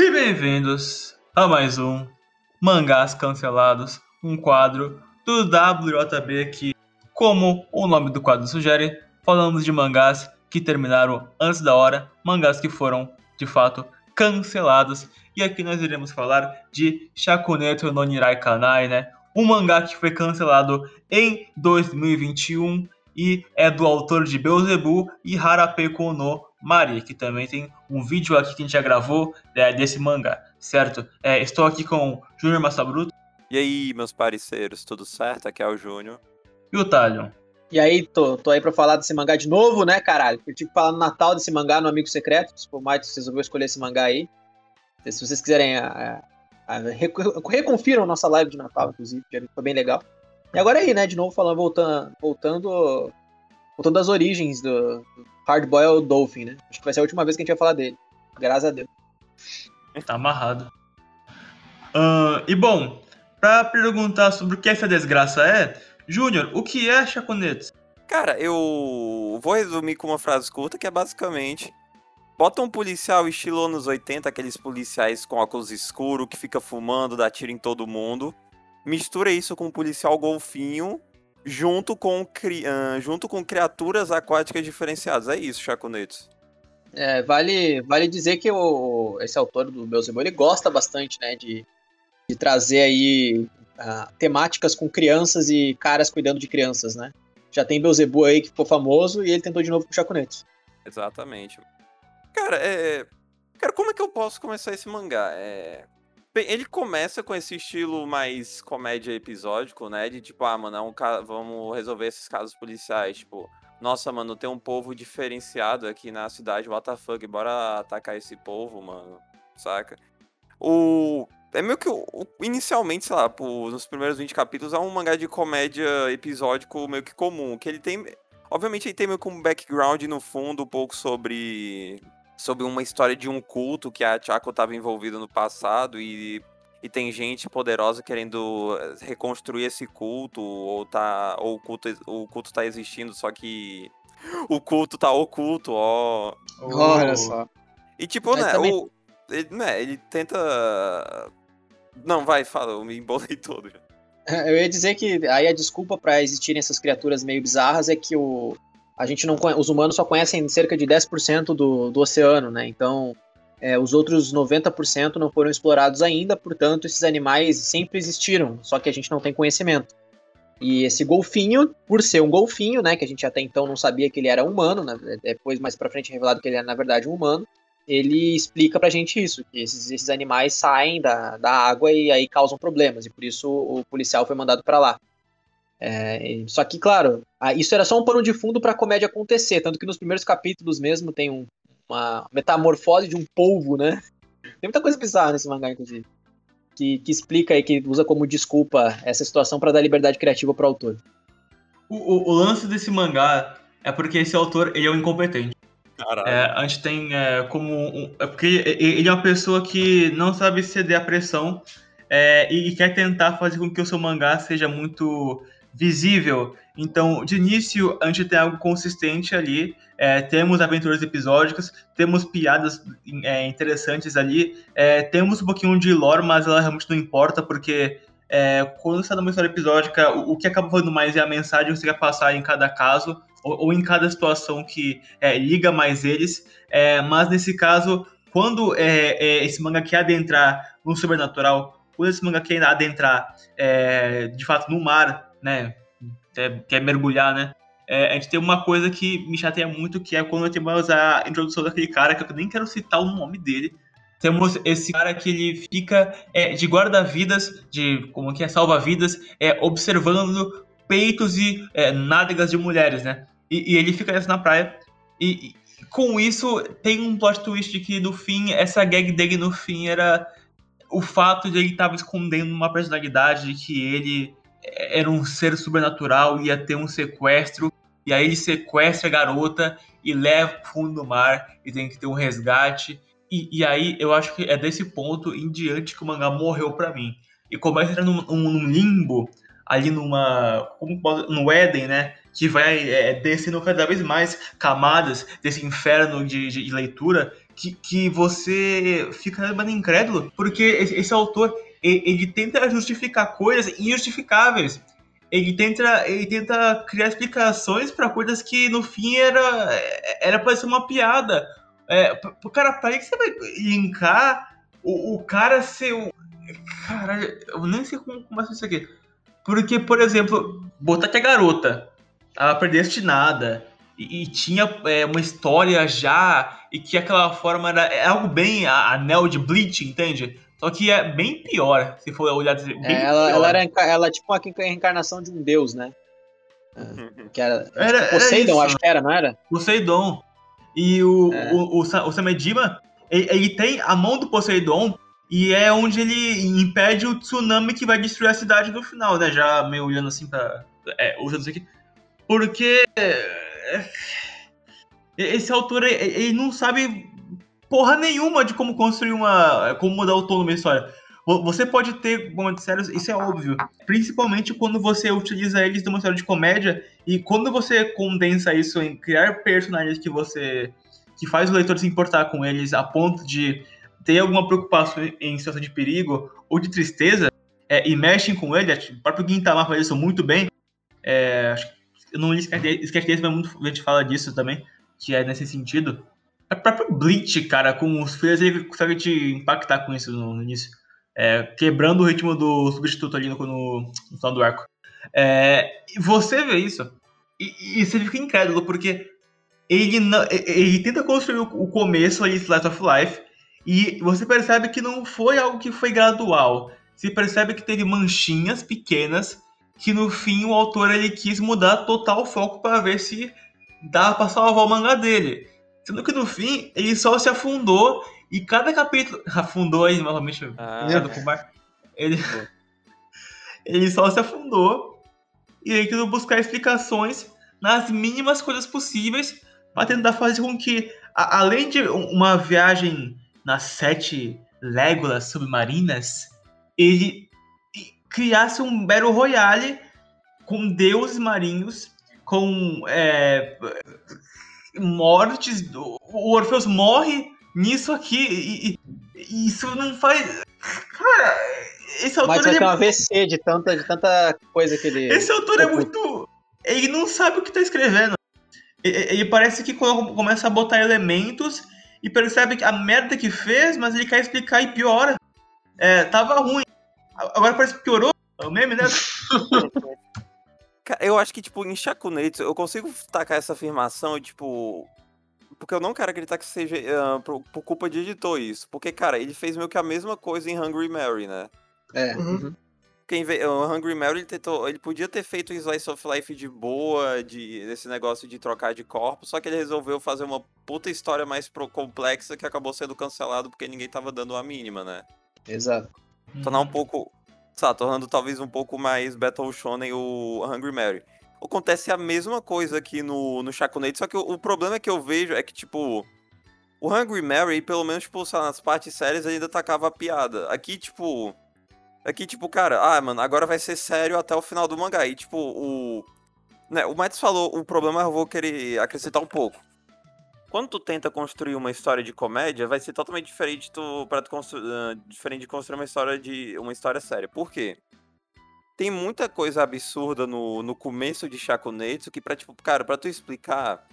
E bem-vindos a mais um Mangás Cancelados, um quadro do WJB que, como o nome do quadro sugere, falamos de mangás que terminaram antes da hora, mangás que foram, de fato, cancelados. E aqui nós iremos falar de Shakuneto no Nirai Kanai, né? Um mangá que foi cancelado em 2021 e é do autor de Beelzebub e Harapeko no Mari, que também tem um vídeo aqui que a gente já gravou é, desse mangá, certo? É, estou aqui com o Júnior Massabruto. E aí, meus parceiros, tudo certo? Aqui é o Júnior. E o Talion. E aí, tô, tô aí pra falar desse mangá de novo, né, caralho? Eu tive que falar no Natal desse mangá no Amigo Secreto. Se for mais, vocês resolveu escolher esse mangá aí. Se vocês quiserem, a, a, a, reconfiram nossa live de Natal, inclusive, que foi bem legal. E agora aí, né, de novo falando, voltando, voltando, voltando às origens do, do Hard Boiled Dolphin, né? Acho que vai ser a última vez que a gente vai falar dele. Graças a Deus. Tá amarrado. Uh, e bom, pra perguntar sobre o que essa desgraça é, Júnior, o que é Chaconetes? Cara, eu vou resumir com uma frase curta que é basicamente Bota um policial estilo anos 80, aqueles policiais com óculos escuros que fica fumando, dá tiro em todo mundo. Mistura isso com um policial golfinho junto com, uh, junto com criaturas aquáticas diferenciadas. É isso, Chaconetes. É, vale, vale dizer que o, esse autor do Beelzebub, ele gosta bastante, né, de, de trazer aí uh, temáticas com crianças e caras cuidando de crianças, né? Já tem Beelzebub aí que ficou famoso e ele tentou de novo com o Chaconetes. Exatamente. Cara, é... Cara, como é que eu posso começar esse mangá? É... Ele começa com esse estilo mais comédia episódico, né? De tipo, ah, mano, é um ca... vamos resolver esses casos policiais. Tipo, nossa, mano, tem um povo diferenciado aqui na cidade, what the fuck, bora atacar esse povo, mano, saca? O... É meio que, inicialmente, sei lá, nos primeiros 20 capítulos, é um mangá de comédia episódico meio que comum, que ele tem... Obviamente ele tem meio que um background no fundo, um pouco sobre sobre uma história de um culto que a Chaco estava envolvida no passado e, e tem gente poderosa querendo eh, reconstruir esse culto ou tá ou o culto o culto tá existindo só que o culto tá oculto, ó. Olha só. E tipo, né, também... o, ele, né, ele tenta Não, vai, fala, eu me embolei todo já. Eu ia dizer que aí a desculpa para existirem essas criaturas meio bizarras é que o a gente não os humanos só conhecem cerca de 10% do, do oceano, né? Então, é, os outros 90% não foram explorados ainda, portanto, esses animais sempre existiram, só que a gente não tem conhecimento. E esse golfinho, por ser um golfinho, né, que a gente até então não sabia que ele era humano, né, depois mais para frente é revelado que ele era na verdade um humano, ele explica pra gente isso, que esses, esses animais saem da, da água e aí causam problemas, e por isso o policial foi mandado para lá. É, só que, claro, isso era só um pano de fundo para a comédia acontecer, tanto que nos primeiros capítulos mesmo tem um, uma metamorfose de um polvo, né? Tem muita coisa bizarra nesse mangá, inclusive, que, que explica e que usa como desculpa essa situação para dar liberdade criativa para o autor. O, o, lance desse mangá é porque esse autor ele é um incompetente. É, a gente tem é, como. Um, é porque ele é uma pessoa que não sabe ceder à pressão é, e quer tentar fazer com que o seu mangá seja muito visível. Então, de início, a gente tem algo consistente ali. É, temos aventuras episódicas, temos piadas é, interessantes ali, é, temos um pouquinho de lore, mas ela realmente não importa, porque é, quando você está numa história episódica, o, o, que acaba falando mais é a mensagem que você quer passar em cada caso, ou, ou em cada situação que é, liga mais eles. É, mas nesse caso, quando esse manga quer adentrar no sobrenatural, quando esse manga quer adentrar de fato no mar, né, quer, quer mergulhar, né? É, a gente tem uma coisa que me chateia muito, que é quando temos a introdução daquele cara, que eu nem quero citar o nome dele. Temos esse cara que ele fica é, de guarda-vidas, de como que é salva-vidas, é, observando peitos e é, nádegas de mulheres, né? E, e ele fica nessa na praia. E, e, com isso tem um plot twist de que no fim, essa gag dele no fim era o fato de ele estar escondendo uma personalidade, de que ele era um ser sobrenatural, ia ter um sequestro, e aí ele sequestra a garota e leva pro fundo do mar, e tem que ter um resgate. E, e aí eu acho que é desse ponto em diante que o mangá morreu para mim. E começa num, num, limbo, ali numa. Como, no Éden, né? Que vai é, descendo cada vez mais camadas desse inferno de, de, de leitura, que, que você fica realmente incrédulo, porque esse, esse autor ele, tenta justificar coisas injustificáveis. Ele tenta, ele tenta criar explicações para coisas que no fim era era para ser uma piada. É, cara, para que você vai linkar o, o cara ser o. Caralho, eu nem sei como começa isso aqui. Porque, por exemplo, botar que a garota ela predestinada e, e tinha é, uma história já e que aquela forma era é algo bem anel de Bleach, entende? Só que é bem pior, se for olhar bem é, ela, ela, era ela é tipo uma reencarnação de um deus, né? É, que era, era tipo, Poseidon, era acho que era, não era? Poseidon. E o, é. o, o, o Samedima, ele, ele, tem a mão do Poseidon e é onde ele impede o tsunami que vai destruir a cidade no final, né? Já meio olhando assim pra. É, usando isso aqui. Porque. É, esse autor, ele não sabe porra nenhuma de como construir uma. como mudar o tom de uma história. Você pode ter momentos sérios, isso é óbvio. Principalmente quando você utiliza eles numa história de comédia e quando você condensa isso em criar personagens que você. que faz o leitor se importar com eles a ponto de ter alguma preocupação em situação de perigo ou de tristeza é, e mexem com ele, o próprio Gintama faz isso muito bem. É, eu não li Sketch desse, mas muito, a gente fala disso também, que é nesse sentido. O próprio Bleach, cara, com os filhos, ele consegue te impactar com isso no, início é, quebrando o ritmo do substituto ali no, no, no final do arco. É, você vê isso e, e, você fica incrédulo, porque ele, não, ele tenta construir o começo ali, Slice of Life, e você percebe que não foi algo que foi gradual. Você percebe que teve manchinhas pequenas que no fim o autor ele quis mudar total foco para ver se dava para salvar o mangá dele. Sendo que no fim ele só se afundou e cada capítulo. Afundou aí novamente. Ah. Ele, ele só se afundou. E aí tentou buscar explicações nas mínimas coisas possíveis para tentar fazer com que, a, além de uma viagem nas sete légulas submarinas, ele criasse um Battle Royale com deuses marinhos, com é, mortes. O Orpheus morre nisso aqui. E, e, isso não faz. Cara, esse autor. Mas vai ter um AVC de tanta, de tanta coisa que ele. Esse autor é muito. Ele não sabe o que tá escrevendo. Ele parece que começa a botar elementos e percebe que a merda que fez, mas ele quer explicar e piora. É, tava ruim. Agora parece que piorou. É o meme, né? eu acho que, tipo, em Shakunetsu, eu consigo tacar essa afirmação, tipo, porque eu não quero acreditar que seja uh, por, por, culpa de editor isso. Porque, cara, ele fez meio que a mesma coisa em Hungry Mary, né? É. Uhum. uhum. Quem vê, o Hungry Mary ele tentou, ele podia ter feito um slice of life de boa, de esse negócio de trocar de corpo, só que ele resolveu fazer uma puta história mais pro, complexa que acabou sendo cancelado porque ninguém tava dando a mínima, né? Exato. Tornar um pouco, sabe, tornando talvez um pouco mais Battle Shonen o Hungry Mary acontece a mesma coisa aqui no, no Shakunate, só que o, o, problema que eu vejo é que, tipo, o Hungry Mary, pelo menos, tipo, nas partes sérias, ainda tacava a piada. Aqui, tipo... Aqui, tipo, cara, ah, mano, agora vai ser sério até o final do mangá. E, tipo, o... Né, o Matos falou, o problema eu vou querer acrescentar um pouco. Quando tu tenta construir uma história de comédia, vai ser totalmente diferente tu, pra tu construir, uh, diferente de construir uma história de uma história séria. Por quê? tem muita coisa absurda no, no começo de Shakunetsu que pra, tipo, cara, pra tu explicar.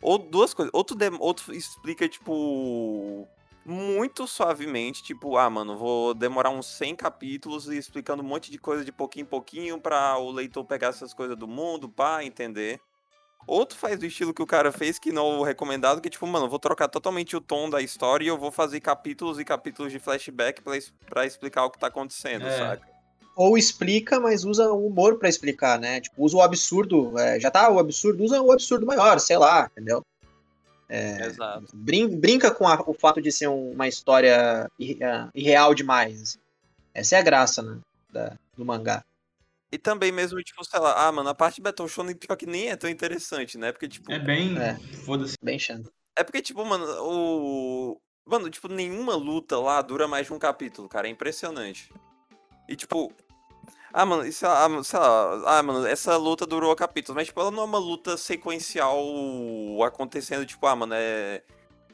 Ou duas coisas. Ou tu, de, ou tu explica, tipo. Muito suavemente, tipo, ah, mano, vou demorar uns 100 capítulos explicando um monte de coisa de pouquinho em pouquinho pra o leitor pegar essas coisas do mundo, pá, entender. Ou tu faz do estilo que o cara fez, que não é o recomendado, que tipo, mano, vou trocar totalmente o tom da história e eu vou fazer capítulos e capítulos de flashback pra, pra explicar o que tá acontecendo, é. saca? ou explica, mas usa o humor para explicar, né? Tipo, usa o absurdo, é, já tá o absurdo, usa o absurdo maior, sei lá, entendeu? É, Exato. Brin brinca com a, o fato de ser um, uma história é, irreal demais. Assim. Essa é a graça, né, da, do mangá. E também mesmo, tipo, sei lá, ah, mano, a parte de Battle Shonen pior que nem é tão interessante, né? Porque, tipo... É bem... É, Foda-se. Bem chato. É porque, tipo, mano, o... Mano, tipo, nenhuma luta lá dura mais de um capítulo, cara. É impressionante. E, tipo, ah, mano, isso, ah, sei lá, ah, mano, essa luta durou capítulos, mas, tipo, ela não é uma luta sequencial acontecendo, tipo, ah, mano, é.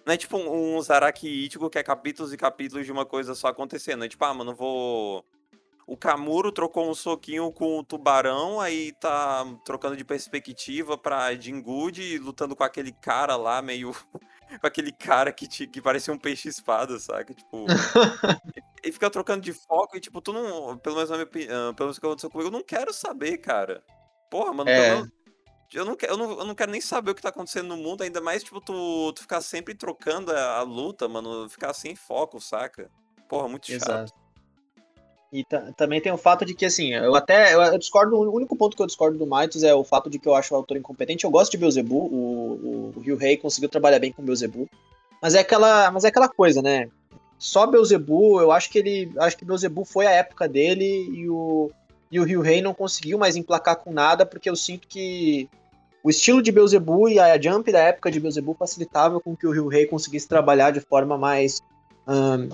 Não é tipo um, um Zaraki Ichigo que é capítulos e capítulos de uma coisa só acontecendo. É tipo, ah, mano, vou. O Kamuro trocou um soquinho com o tubarão, aí tá trocando de perspectiva pra Jingudi lutando com aquele cara lá, meio. com aquele cara que, te, que parecia um peixe-espada, saca? Tipo. e fica trocando de foco e, tipo, tu não. Pelo menos, na minha, uh, pelo menos que aconteceu comigo, eu não quero saber, cara. Porra, mano, é. pelo, eu não, eu, não, eu não quero nem saber o que tá acontecendo no mundo, ainda mais, tipo, tu, tu ficar sempre trocando a, a luta, mano, ficar sem foco, saca? Porra, muito chato. Exato. E também tem o fato de que, assim, eu até eu, discordo, o único ponto que eu discordo do Maitos é o fato de que eu acho o autor incompetente. Eu gosto de Beelzebub, o, o, o Rei conseguiu trabalhar bem com Beelzebub, mas é aquela, mas é aquela coisa, né? Só Beelzebub, eu acho que ele, acho que Beelzebub foi a época dele e o e o Ryu Rei não conseguiu mais emplacar com nada, porque eu sinto que o estilo de Beelzebub e a jump da época de Beelzebub facilitava com que o Ryu Rei conseguisse trabalhar de forma mais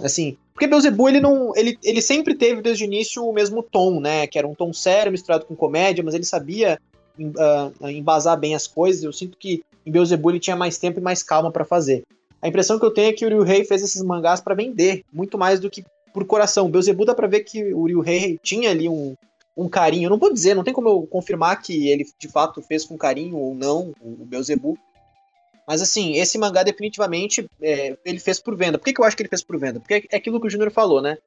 assim, porque Beelzebub ele não, ele, ele sempre teve desde o início o mesmo tom, né, que era um tom sério misturado com comédia, mas ele sabia uh, embasar bem as coisas. Eu sinto que em Beelzebub ele tinha mais tempo e mais calma para fazer. A impressão que eu tenho é que o Ryu Rei fez esses mangás para vender, muito mais do que por coração. Beelzebub dá para ver que o Ryu Rei tinha ali um, um carinho. Eu não vou dizer, não tem como eu confirmar que ele de fato fez com carinho ou não, o Beelzebub. Mas assim, esse mangá definitivamente é, ele fez por venda. Por que, que eu acho que ele fez por venda? Porque é aquilo que o Júnior falou, né?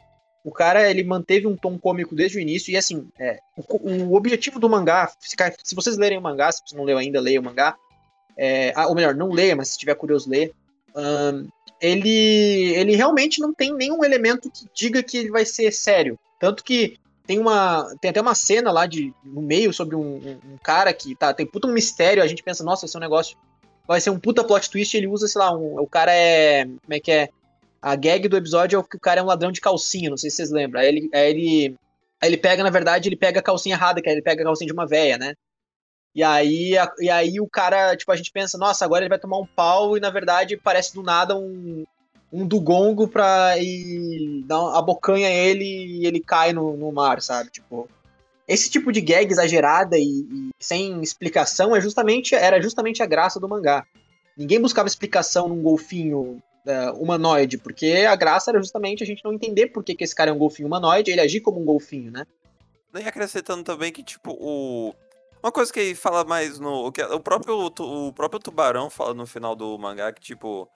O cara ele manteve um tom cômico desde o início e assim, é, o, o, objetivo do mangá, se, se, vocês lerem o mangá, se você não leu ainda, leia o mangá. É, ah, ou melhor, não leia, mas se tiver curioso, ler. Um, ele, ele realmente não tem nenhum elemento que diga que ele vai ser sério. Tanto que tem uma. Tem até uma cena lá de, no meio sobre um, um, um cara que tá. Tem puta um mistério. A gente pensa, nossa, esse é um negócio. Vai ser um puta plot twist. Ele usa, sei lá, um, o cara é. Como é que é? A gag do episódio é que o cara é um ladrão de calcinha, não sei se vocês lembram. Aí ele, aí ele, aí ele pega, na verdade, ele pega a calcinha errada, que aí ele pega a calcinha de uma véia, né? E aí, a, e aí o cara, tipo, a gente pensa, nossa, agora ele vai tomar um pau e na verdade parece do nada um, um dugongo pra ir dar bocanha ele e ele cai no, no mar, sabe? Tipo, esse tipo de gag exagerada e, e, sem explicação é justamente era justamente a graça do mangá. Ninguém buscava explicação num golfinho uh, humanoide, porque a graça era justamente a gente não entender por que, que esse cara é um golfinho humanoide, ele agir como um golfinho, né? Acrescentando também que, tipo, o. Uma coisa que ele fala mais no. O, próprio, o próprio tubarão fala no final do mangá que, tipo,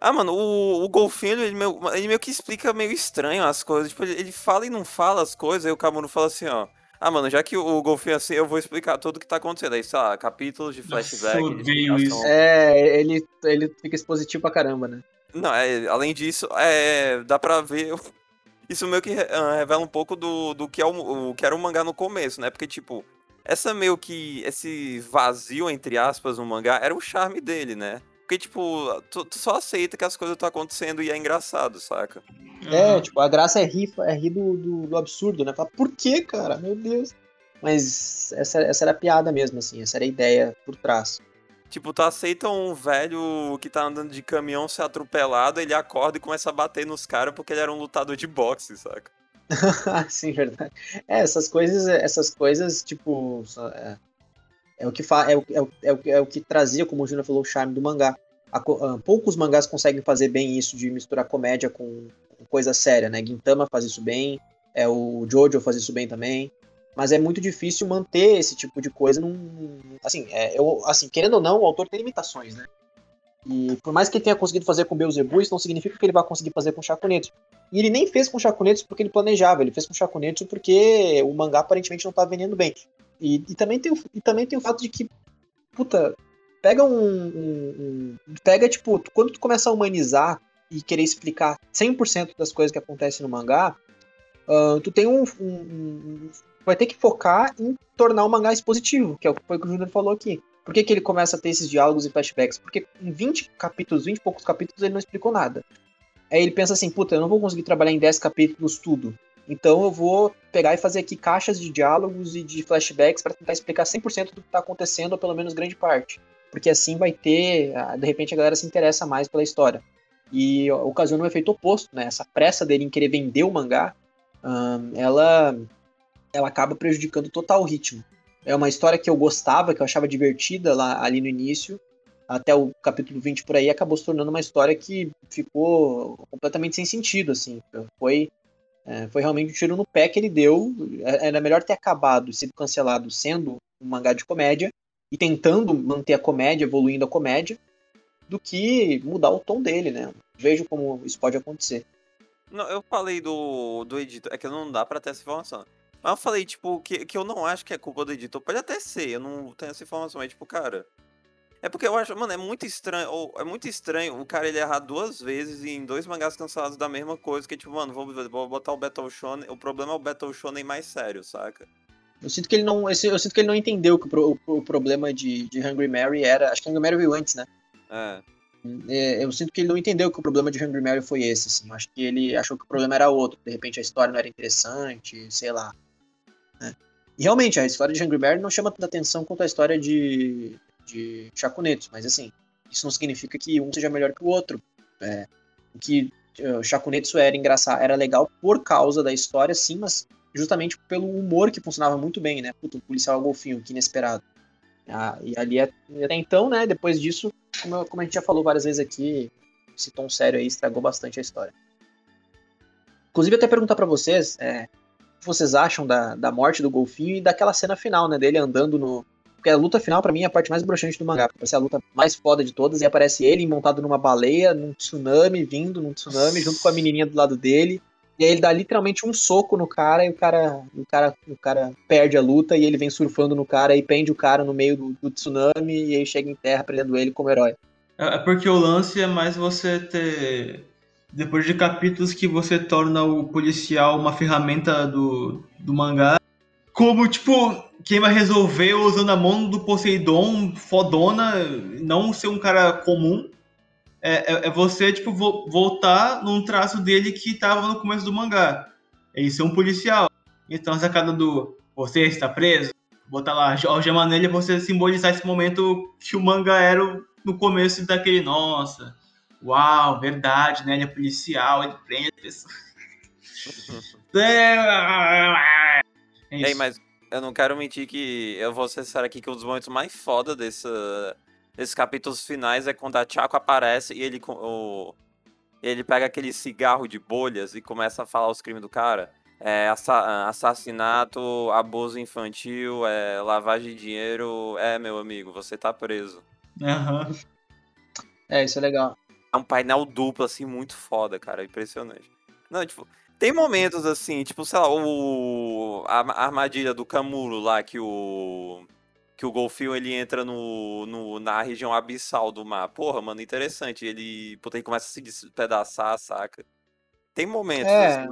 ah, mano, o, o golfinho, ele meio, ele meio que explica meio estranho as coisas. Tipo, ele, ele fala e não fala as coisas, aí o Camuro fala assim, ó. Ah, mano, já que o, golfinho é assim, eu vou explicar tudo o que tá acontecendo. Aí, sei lá, capítulos de flashback. Eu odeio isso. É, ele, ele fica expositivo pra caramba, né? Não, é, além disso, é, dá pra ver. Isso meio que uh, revela um pouco do, do que, é o, o, que era o mangá no começo, né? Porque, tipo, essa meio que. Esse vazio, entre aspas, no mangá, era o charme dele, né? Porque, tipo, tu, tu, só aceita que as coisas estão acontecendo e é engraçado, saca? É, uhum. tipo, a graça é rir, é rir do, do, do absurdo, né? Fala, por que, cara? Meu Deus. Mas essa, essa era a piada mesmo, assim, essa era a ideia por trás. Tipo, tu aceita um velho que tá andando de caminhão ser atropelado, ele acorda e começa a bater nos caras porque ele era um lutador de boxe, saca? Sim, verdade. É, essas coisas, essas coisas, tipo, é, é o que fa é, o, é, o, é, o, é o que trazia, como o Júnior falou, o charme do mangá. A, uh, poucos mangás conseguem fazer bem isso de misturar comédia com, com, coisa séria, né? Gintama faz isso bem, é o Jojo faz isso bem também. Mas é muito difícil manter esse tipo de coisa num. Assim, é, eu, assim, querendo ou não, o autor tem limitações, né? E por mais que ele tenha conseguido fazer com Beelzebub, isso não significa que ele vai conseguir fazer com Chakunetsu. E ele nem fez com Chakunetsu porque ele planejava, ele fez com Chakunetsu porque o mangá aparentemente não estava vendendo bem. E, e, também tem, e também tem o fato de que, puta, pega um, um, um, Pega, tipo, quando tu começa a humanizar e querer explicar 100% das coisas que acontecem no mangá, uh, tu tem um, um, Vai ter que focar em tornar o mangá expositivo, que é o que foi o que o Júnior falou aqui. Por que, que ele começa a ter esses diálogos e flashbacks? Porque em 20 capítulos, 20 e poucos capítulos, ele não explicou nada. Aí ele pensa assim, puta, eu não vou conseguir trabalhar em 10 capítulos tudo. Então eu vou pegar e fazer aqui caixas de diálogos e de flashbacks para tentar explicar 100% do que está acontecendo, ou pelo menos grande parte. Porque assim vai ter, de repente a galera se interessa mais pela história. E ocasiona um efeito oposto, né? Essa pressa dele em querer vender o mangá, ela, ela acaba prejudicando total o ritmo. É uma história que eu gostava, que eu achava divertida lá ali no início, até o capítulo 20 por aí, acabou se tornando uma história que ficou completamente sem sentido, assim. Foi, é, foi realmente um tiro no pé que ele deu. É, era melhor ter acabado e sido cancelado sendo um mangá de comédia e tentando manter a comédia, evoluindo a comédia, do que mudar o tom dele, né? Vejo como isso pode acontecer. Não, eu falei do, do editor, é que não dá pra ter essa informação. Mas eu falei, tipo, que, que eu não acho que é culpa do editor. Pode até ser, eu não tenho essa informação, mas, tipo, cara, é porque eu acho, mano, é muito estranho. Ou, é muito estranho o cara ele errar duas vezes em dois mangás cancelados da mesma coisa. Que tipo, mano, vou, vou botar o Battle Shonen. O problema é o Battle Shonen mais sério, saca? Eu sinto que ele não. Eu sinto que ele não entendeu que o, o, o problema de, de Hungry Mary era. Acho que Hungry Mary veio antes, né? É. é. Eu sinto que ele não entendeu que o problema de Hungry Mary foi esse, assim. Acho que ele achou que o problema era outro. De repente a história não era interessante, sei lá. Né? E realmente, a história de Hungry Mary não chama tanta atenção quanto a história de, de Chacunetos, mas assim, isso não significa que um seja melhor que o outro. É, que uh, era engraçado, era legal por causa da história, sim, mas justamente pelo humor que funcionava muito bem, né? Puta, o policial golfinho, que inesperado. Ah, e ali até então, né, depois disso, como, como, a gente já falou várias vezes aqui, esse tom sério aí estragou bastante a história. Inclusive, até perguntar para vocês, é, o que vocês acham da, da morte do golfinho e daquela cena final, né, dele andando no, porque a luta final, para mim, é a parte mais broxante do mangá. Parece a luta mais foda de todas. E aparece ele montado numa baleia, num tsunami, vindo num tsunami, junto com a menininha do lado dele. E aí ele dá literalmente um soco no cara e o cara, o cara, o cara perde a luta e ele vem surfando no cara e pende o cara no meio do, do tsunami e aí chega em terra prendendo ele como herói. É, é porque o lance é mais você ter. Depois de capítulos que você torna o policial uma ferramenta do, do mangá, como, tipo, quem vai resolver usando a mão do Poseidon fodona, não ser um cara comum, é, é, é você, tipo, vo voltar num traço dele que tava no começo do mangá. Ele ser um policial. Então a sacada do você está preso, botar lá algema nele é você simbolizar esse momento que o mangá era no começo daquele, nossa, uau, verdade, né? Ele é policial, ele prende as pessoas. é, é Ei, mas eu não quero mentir que eu vou ser sincero aqui que um dos momentos mais foda desse, desses capítulos finais é quando a Chaco aparece e ele, o, ele pega aquele cigarro de bolhas e começa a falar os crimes do cara. É, assassinato, abuso infantil, é, lavagem de dinheiro. É, meu amigo, você tá preso. Uhum. É, isso é legal. É um painel duplo, assim, muito foda, cara. Impressionante. Não, tipo, tem momentos assim, tipo, sei lá, o, a, a armadilha do Camuro lá, que o. Que o golfinho ele entra no, no, na região abissal do mar. Porra, mano, interessante. Ele, puta, ele começa a se despedaçar, saca? Tem momentos, é. assim,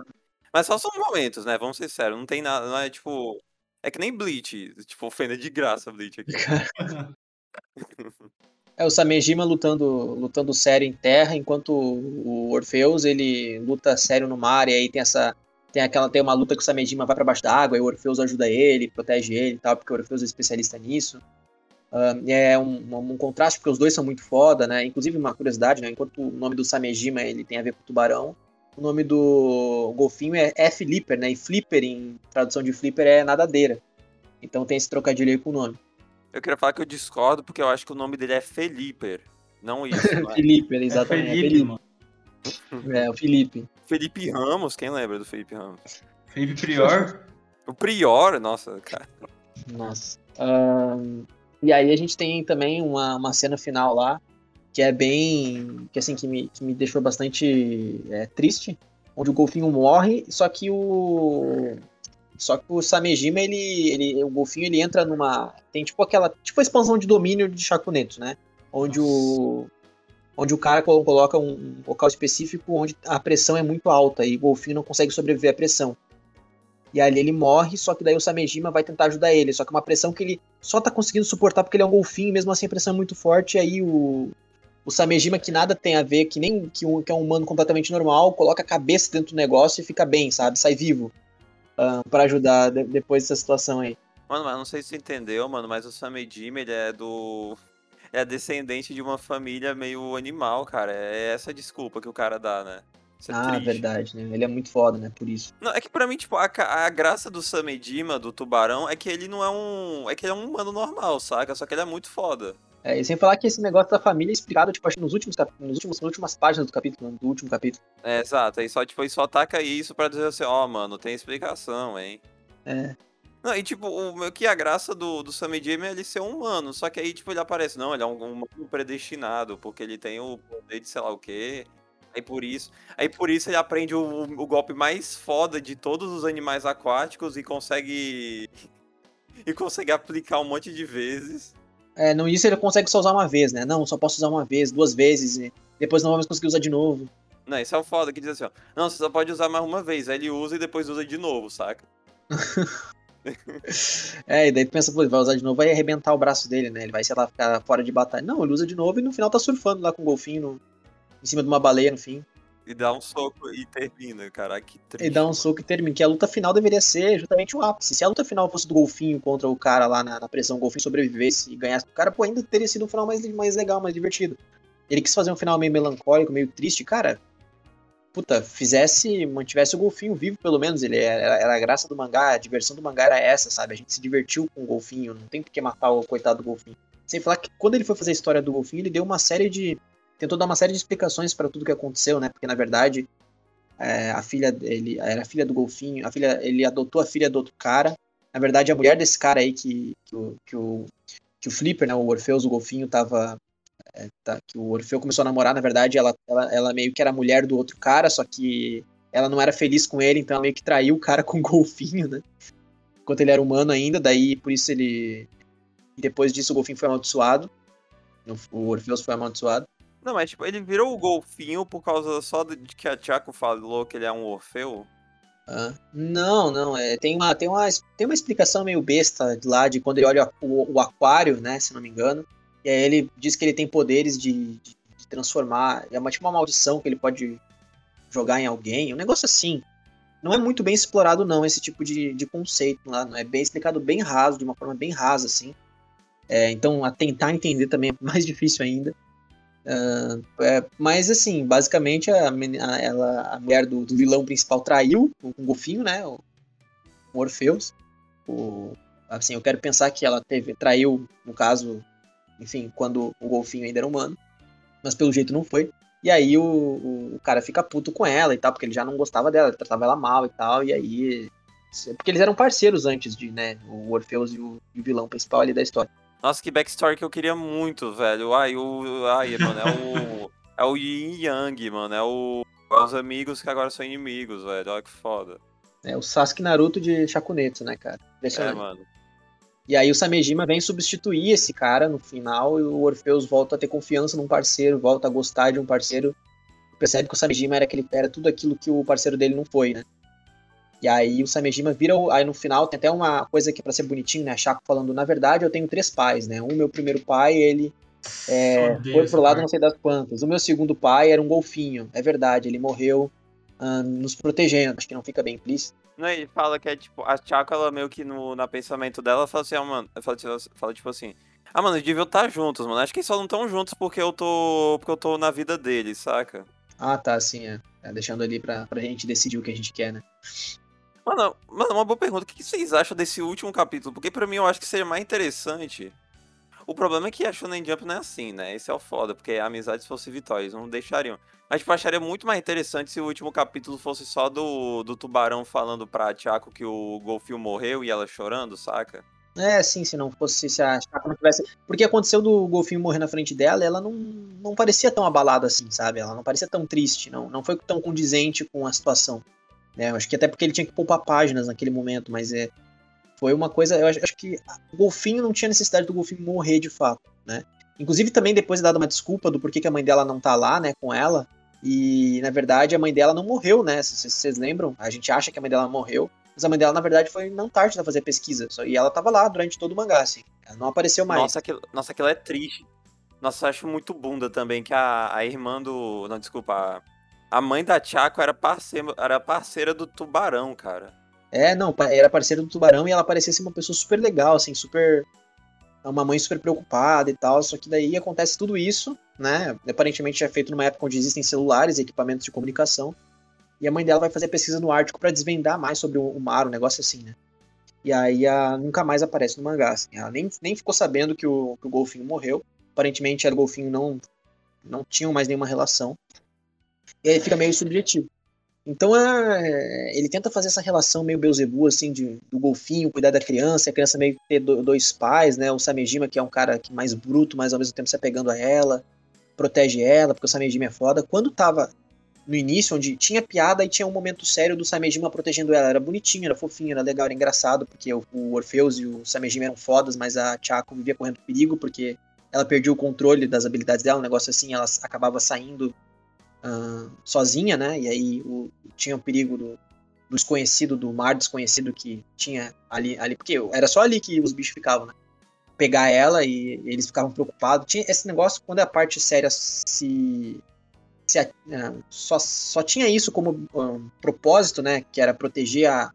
Mas só são momentos, né? Vamos ser sérios. Não tem nada, não é tipo. É que nem Bleach. Tipo, ofenda de graça Bleach aqui. É o Samejima lutando, lutando sério em terra, enquanto o Orfeus ele luta sério no mar, e aí tem essa tem aquela tem uma luta que o Samejima vai para baixo da água, e o Orfeus ajuda ele, protege ele e tal, porque o Orfeus é especialista nisso. É um, um, um, contraste, porque os dois são muito foda, né? Inclusive, uma curiosidade, né? Enquanto o nome do Samejima ele tem a ver com tubarão, o nome do golfinho é, é Flipper, né? E Flipper, em tradução de Flipper, é nadadeira. Então tem esse trocadilho aí com o nome. Eu queria falar que eu discordo, porque eu acho que o nome dele é Felipe. Não isso. É? Felipe, exatamente. É Felipe, mano. É, o Felipe. Felipe Ramos, quem lembra do Felipe Ramos? Felipe Prior? o Prior, nossa, cara. Nossa. Um, e aí a gente tem também uma, uma cena final lá, que é bem. que assim, que me, que me deixou bastante é, triste. Onde o golfinho morre, só que o só que o Samejima, ele, ele, o golfinho, ele entra numa. Tem tipo aquela. Tipo a expansão de domínio de Chacunetos, né? Onde o. Onde o cara coloca um local específico onde a pressão é muito alta e o golfinho não consegue sobreviver à pressão. E ali ele morre, só que daí o Samejima vai tentar ajudar ele. Só que é uma pressão que ele só tá conseguindo suportar porque ele é um golfinho, e mesmo assim a pressão é muito forte. E aí o, o Samejima, que nada tem a ver, que nem que, um, que é um humano completamente normal, coloca a cabeça dentro do negócio e fica bem, sabe? Sai vivo uh, para ajudar de, depois dessa situação aí. Mano, mas não sei se você entendeu, mano, mas o Samejima, ele é do. É descendente de uma família meio animal, cara. É essa desculpa que o cara dá, né? É ah, triste. verdade, né? Ele é muito foda, né? Por isso. Não, é que pra mim, tipo, a, a graça do Samedima, do tubarão, é que ele não é um. É que ele é um humano normal, saca? Só que ele é muito foda. É, e sem falar que esse negócio da família é explicado, tipo, acho que nos últimos, nos últimos, nas últimas páginas do capítulo, do último capítulo. É, exato. Aí só, tipo, aí só ataca isso pra dizer assim, ó, oh, mano, tem explicação, hein? É. Não, e tipo, o que a graça do, do Sammy Jamie é ele ser humano, só que aí, tipo, ele aparece, não, ele é um, um predestinado, porque ele tem o poder de sei lá o quê. Aí por isso. Aí por isso ele aprende o, o golpe mais foda de todos os animais aquáticos e consegue. e consegue aplicar um monte de vezes. É, não, isso ele consegue só usar uma vez, né? Não, só posso usar uma vez, duas vezes, e depois não vamos conseguir usar de novo. Não, isso é o foda que diz assim, ó. Não, você só pode usar mais uma vez. Aí ele usa e depois usa de novo, saca? é, e daí tu pensa, pô, ele vai usar de novo, vai arrebentar o braço dele, né? Ele vai, sei lá, ficar fora de batalha. Não, ele usa de novo e no final tá surfando lá com o golfinho no, em cima de uma baleia no fim. E dá um soco e termina, cara, que triste. E dá um soco e termina, que a luta final deveria ser justamente o ápice. Se a luta final fosse do golfinho contra o cara lá na, na pressão, o golfinho sobrevivesse e ganhasse o cara, pô, ainda teria sido um final mais, mais legal, mais divertido. Ele quis fazer um final meio melancólico, meio triste, cara, puta, fizesse, mantivesse o golfinho vivo, pelo menos. Ele era, era, a graça do mangá, a diversão do mangá era essa, sabe? A gente se divertiu com o golfinho, não tem por que matar o coitado do golfinho. Sem falar que quando ele foi fazer a história do golfinho, ele deu uma série de. Tentou dar uma série de explicações para tudo que aconteceu, né? Porque na verdade. É, a filha dele era a filha do golfinho, a filha, ele adotou a filha do outro cara. Na verdade, a mulher desse cara aí que, que, o, que, o, que o Flipper, né, o Orfeus, o golfinho, tava é, tá, que o Orfeu começou a namorar, na verdade, ela, ela, ela meio que era mulher do outro cara, só que ela não era feliz com ele, então ela meio que traiu o cara com o golfinho, né? Enquanto ele era humano ainda, daí por isso ele. Depois disso o golfinho foi amaldiçoado. O Orfeus foi amaldiçoado. Não, mas tipo, ele virou o golfinho por causa só de que a Tiago falou que ele é um Orfeu? Ah, não, não. É, tem, uma, tem, uma, tem uma explicação meio besta lá de quando ele olha o, o aquário, né? Se não me engano. E aí ele diz que ele tem poderes de, de, de transformar. É uma, tipo uma maldição que ele pode jogar em alguém. Um negócio assim. Não é muito bem explorado, não, esse tipo de, de conceito lá. Não é bem explicado bem raso, de uma forma bem rasa, assim. É, então, a tentar entender também é mais difícil ainda. Uh, é, mas assim, basicamente a, a, ela, a mulher do, do, vilão principal traiu o, golfinho, né? O, o Orfeus. O, assim, eu quero pensar que ela teve, traiu, no caso, enfim, quando o golfinho ainda era humano. Mas pelo jeito não foi. E aí o, o, o, cara fica puto com ela e tal, porque ele já não gostava dela, ele tratava ela mal e tal, e aí. Porque eles eram parceiros antes de, né? O Orfeus e o, e o vilão principal ali da história. Nossa, que backstory que eu queria muito, velho. Ai, o. Ai, mano, é o. é o Yin Yang, mano. É o. É os amigos que agora são inimigos, velho. Olha que foda. É o Sasuke Naruto de Shakunetsu, né, cara? É, mano. E aí o Samejima vem substituir esse cara no final e o Orfeus volta a ter confiança num parceiro, volta a gostar de um parceiro. Percebe que o Samejima era, aquele, era tudo aquilo que o parceiro dele não foi, né? E aí o Samejima vira. Aí no final tem até uma coisa que é pra ser bonitinho, né? A Chaco falando, na verdade, eu tenho três pais, né? Um meu primeiro pai, ele é, foi pro lado não sei das quantas. O meu segundo pai era um golfinho. É verdade, ele morreu uh, nos protegendo. Acho que não fica bem implícito. Não, ele fala que é tipo, a Chaco, ela meio que no na pensamento dela, fala assim, ah, mano, fala, fala tipo assim, ah, mano, eles deviam estar juntos, mano. Acho que eles só não estão juntos porque eu tô. Porque eu tô na vida deles, saca? Ah, tá, sim, é. é deixando ali pra, pra gente decidir o que a gente quer, né? Mano, mano, uma boa pergunta. O que vocês acham desse último capítulo? Porque pra mim eu acho que seria mais interessante o problema é que a Shonen Jump não é assim, né? Esse é o foda, porque amizades fosse vitórias, não deixariam. Mas, tipo, acharia muito mais interessante se o último capítulo fosse só do, do tubarão falando pra Tiago que o golfinho morreu e ela chorando, saca? É, sim, se não fosse, se a Chaco não tivesse. Porque aconteceu do golfinho morrer na frente dela, ela não, não parecia tão abalada assim, sabe? Ela não parecia tão triste, não, não foi tão condizente com a situação. Né? Eu acho que até porque ele tinha que poupar páginas naquele momento, mas é, foi uma coisa, eu acho, que o golfinho não tinha necessidade do golfinho morrer de fato, né? Inclusive também depois de dado uma desculpa do porquê que a mãe dela não tá lá, né, com ela. E na verdade a mãe dela não morreu, né? Se vocês lembram, a gente acha que a mãe dela morreu, mas a mãe dela na verdade foi na Antártida fazer pesquisa, e ela tava lá durante todo o mangá, assim. Ela não apareceu mais. Nossa, aquilo, nossa, aquilo é triste. Nossa, eu acho muito bunda também que a, a irmã do, não, desculpa, a, a mãe da Chaco era parceira, era parceira do tubarão, cara. É, não, era parceira do Tubarão e ela parecia ser uma pessoa super legal, assim, super. Uma mãe super preocupada e tal. Só que daí acontece tudo isso, né? Aparentemente é feito numa época onde existem celulares e equipamentos de comunicação. E a mãe dela vai fazer pesquisa no Ártico para desvendar mais sobre o mar, um negócio assim, né? E aí a, nunca mais aparece no mangá. Assim. Ela nem, nem ficou sabendo que o, que o golfinho morreu. aparentemente era o golfinho não não tinham mais nenhuma relação. E aí fica meio subjetivo. Então é, ele tenta fazer essa relação meio Beuzebu, assim, de, do golfinho, cuidar da criança, a criança meio ter dois pais, né? O Samejima, que é um cara que mais bruto, mas ao mesmo tempo se apegando a ela, protege ela, porque o Samejima é foda. Quando tava no início, onde tinha piada e tinha um momento sério do Samejima protegendo ela, era bonitinho, era fofinho, era legal, era engraçado, porque o, o Orfeus e o Samejima eram fodas, mas a Chako vivia correndo perigo, porque ela perdia o controle das habilidades dela, um negócio assim, ela acabava saindo uh, sozinha, né? E aí o, tinha o perigo do, do, desconhecido, do mar desconhecido que tinha ali, ali, porque era só ali que os bichos ficavam, né? Pegar ela e eles ficavam preocupados. Tinha esse negócio, quando a parte séria se. se uh, só, só tinha isso como um, propósito, né? Que era proteger a,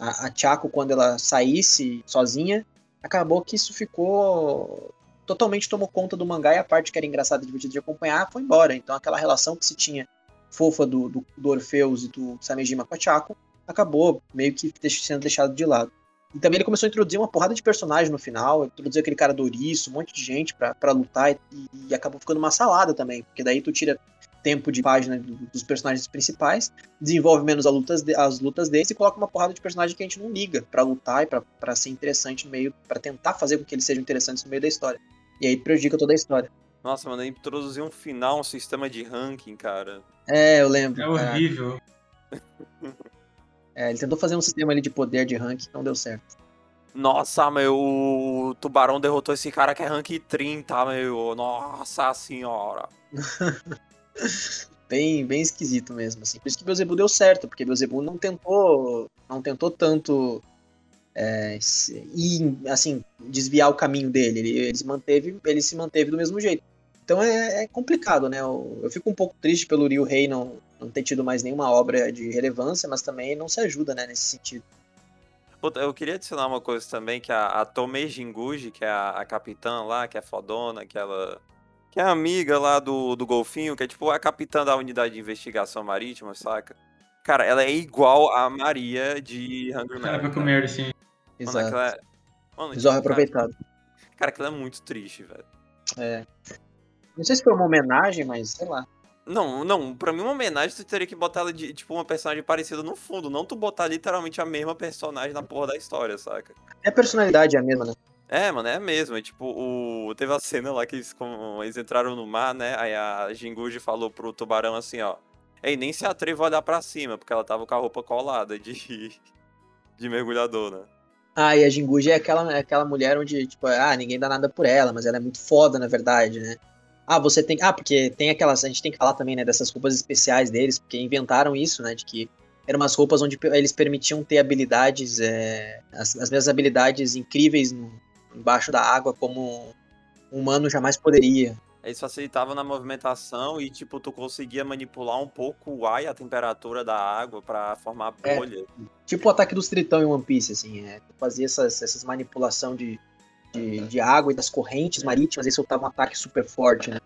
a, a Chaco quando ela saísse sozinha. Acabou que isso ficou totalmente tomou conta do mangá e a parte que era engraçada e divertida de acompanhar foi embora. Então aquela relação que se tinha fofa do, do, do Orfeus e do Samejima com a Chako acabou meio que sendo deixado de lado. E também ele começou a introduzir uma porrada de personagens no final, introduziu aquele cara do Ouriço, um monte de gente para lutar e, e, acabou ficando uma salada também, porque daí tu tira tempo de página dos personagens principais, desenvolve menos as lutas, as lutas deles e coloca uma porrada de personagens que a gente não liga para lutar e para ser interessante no meio, para tentar fazer com que eles sejam interessantes no meio da história. E aí prejudica toda a história. Nossa, mano, introduzir um final, um sistema de ranking, cara. É, eu lembro. É horrível. é, ele tentou fazer um sistema ali de poder de ranking, não deu certo. Nossa, meu, o Tubarão derrotou esse cara que é rank 30, meu. Nossa senhora. bem, bem esquisito mesmo, assim. Por isso que Beuzebu deu certo, porque Beuzebu não tentou, não tentou tanto é, e assim desviar o caminho dele. Ele, ele, se manteve, ele se manteve do mesmo jeito. Então é, é complicado, né? Eu, eu, fico um pouco triste pelo Ryu Rei não, não ter tido mais nenhuma obra de relevância, mas também não se ajuda, né, nesse sentido. Eu queria adicionar uma coisa também, que a, a Tome Jinguji, que é a, a capitã lá, que é fodona, aquela... Que é amiga lá do, do Golfinho, que é tipo a capitã da unidade de investigação marítima, saca? Cara, ela é igual a Maria de Hungry Man. Ela comer, sim. Exato. Mano, aquela... É, Mano, tipo, aproveitado. Cara, cara, aquilo é muito triste, velho. É. Não sei se foi uma homenagem, mas sei lá. Não, não, pra mim uma homenagem tu teria que botar ela de, tipo, uma personagem parecida no fundo, não tu botar literalmente a mesma personagem na porra da história, saca? É a personalidade é a mesma, né? É, mano, é a mesma. tipo, o... teve a cena lá que eles, como, eles entraram no mar, né? Aí a Jinguji falou pro tubarão assim, ó. Ei, nem se atreva a olhar pra cima, porque ela tava com a roupa colada de, de mergulhador, né? Ah, e a Jinguji é aquela, é aquela mulher onde, tipo, ah, ninguém dá nada por ela, mas ela é muito foda, na verdade, né? Ah, você tem. Ah, porque tem aquelas. A gente tem que falar também, né, dessas roupas especiais deles, porque inventaram isso, né? De que eram umas roupas onde eles permitiam ter habilidades, é, as, as mesmas habilidades incríveis no, embaixo da água, como um humano jamais poderia. Eles facilitavam na movimentação e, tipo, tu conseguia manipular um pouco o ar e a temperatura da água para formar é, bolha. É, tipo o ataque dos tritão em One Piece, assim, é, tu fazia essas, essas manipulação de, de, de, água e das correntes marítimas e soltava um ataque super forte, né?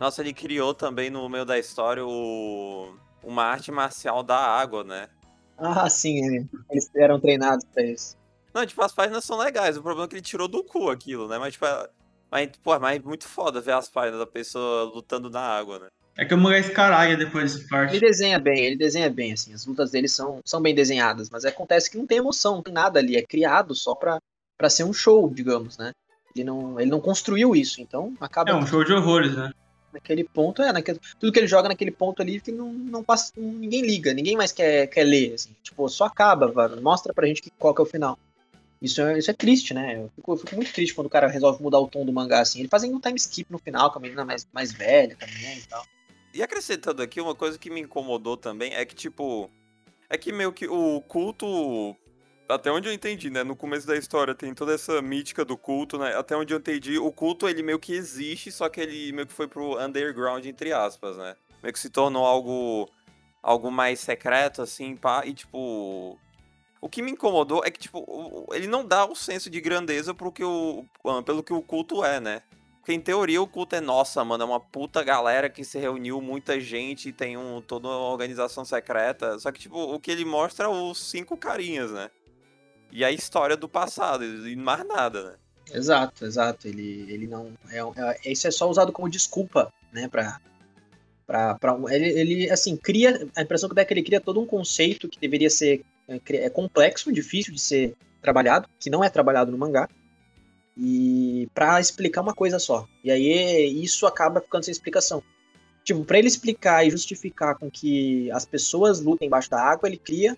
Nossa, ele criou também no meio da história o, uma arte marcial da água, né? Ah, sim, é. eles eram treinados pra isso. Não, tipo, as páginas são legais, o problema é que ele tirou do cu aquilo, né? Mas, tipo, mas, pô, mas é muito foda ver as páginas da pessoa lutando na água, né? É que o mangá escaralha depois dessa parte. Ele desenha bem, ele desenha bem, assim. As lutas dele são, são bem desenhadas, mas acontece que não tem emoção, não tem nada ali. É criado só pra, pra ser um show, digamos, né? Ele não, ele não construiu isso, então acaba. É um show de horrores, né? Naquele ponto, é, naquele, tudo que ele joga naquele ponto ali que não, não passa. Ninguém liga, ninguém mais quer, quer ler, assim. Tipo, só acaba, mostra pra gente que, qual que é o final. Isso é, isso é triste, né? Eu fico, eu fico, muito triste quando o cara resolve mudar o tom do mangá assim. Ele fazendo um time skip no final com a menina mais, mais velha também e tal. E acrescentando aqui, uma coisa que me incomodou também é que, tipo. É que meio que o culto. Até onde eu entendi, né? No começo da história tem toda essa mítica do culto, né? Até onde eu entendi, o culto ele meio que existe, só que ele meio que foi pro underground, entre aspas, né? Meio que se tornou algo algo mais secreto, assim, pá, e tipo, o que me incomodou é que, tipo, ele não dá o senso de grandeza pro que o, ah, pelo que o culto é, né? Porque em teoria o culto é nossa, mano, é uma puta galera que se reuniu, muita gente, tem um, toda uma organização secreta. Só que, tipo, o que ele mostra é os cinco carinhas, né? E a história do passado, e mais nada, né? Exato, exato. Ele, ele não. É, é, isso é só usado como desculpa, né? Pra, pra, pra, ele, ele, assim, cria. A impressão que dá é que ele cria todo um conceito que deveria ser. É, é complexo, difícil de ser trabalhado, que não é trabalhado no mangá. E para explicar uma coisa só. E aí isso acaba ficando sem explicação. Tipo, para ele explicar e justificar com que as pessoas lutem embaixo da água, ele cria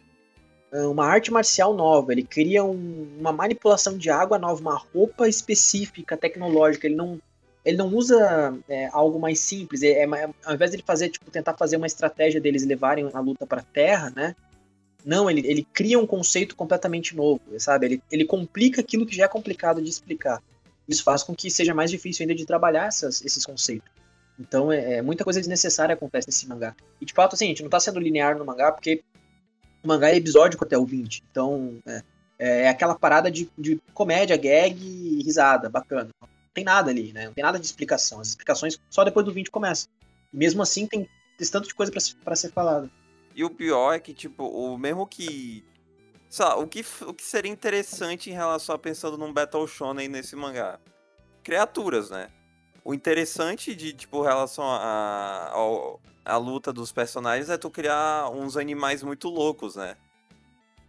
ah, uma arte marcial nova, ele cria um, uma manipulação de água nova, uma roupa específica, tecnológica. Ele não, ele não usa é, algo mais simples. É, é, ao invés de ele fazer, tipo, tentar fazer uma estratégia deles levarem a luta para terra, né? Não, ele, ele cria um conceito completamente novo, sabe? Ele, ele complica aquilo que já é complicado de explicar. Isso faz com que seja mais difícil ainda de trabalhar essas, esses conceitos. Então, é, é, muita coisa desnecessária acontece nesse mangá. E de fato, assim, a gente não tá sendo linear no mangá, porque o mangá é episódico até o 20. Então, é, é aquela parada de, de comédia, gag e risada, bacana. Não tem nada ali, né? Não tem nada de explicação. As explicações só depois do 20 começam. Mesmo assim, tem, tem tanto de coisa para ser falada. E o pior é que, tipo, o mesmo que. Sei lá, o que, o que seria interessante em relação a pensando num Battle Shonen nesse mangá? Criaturas, né? O interessante de, tipo, relação a, a, a luta dos personagens é tu criar uns animais muito loucos, né?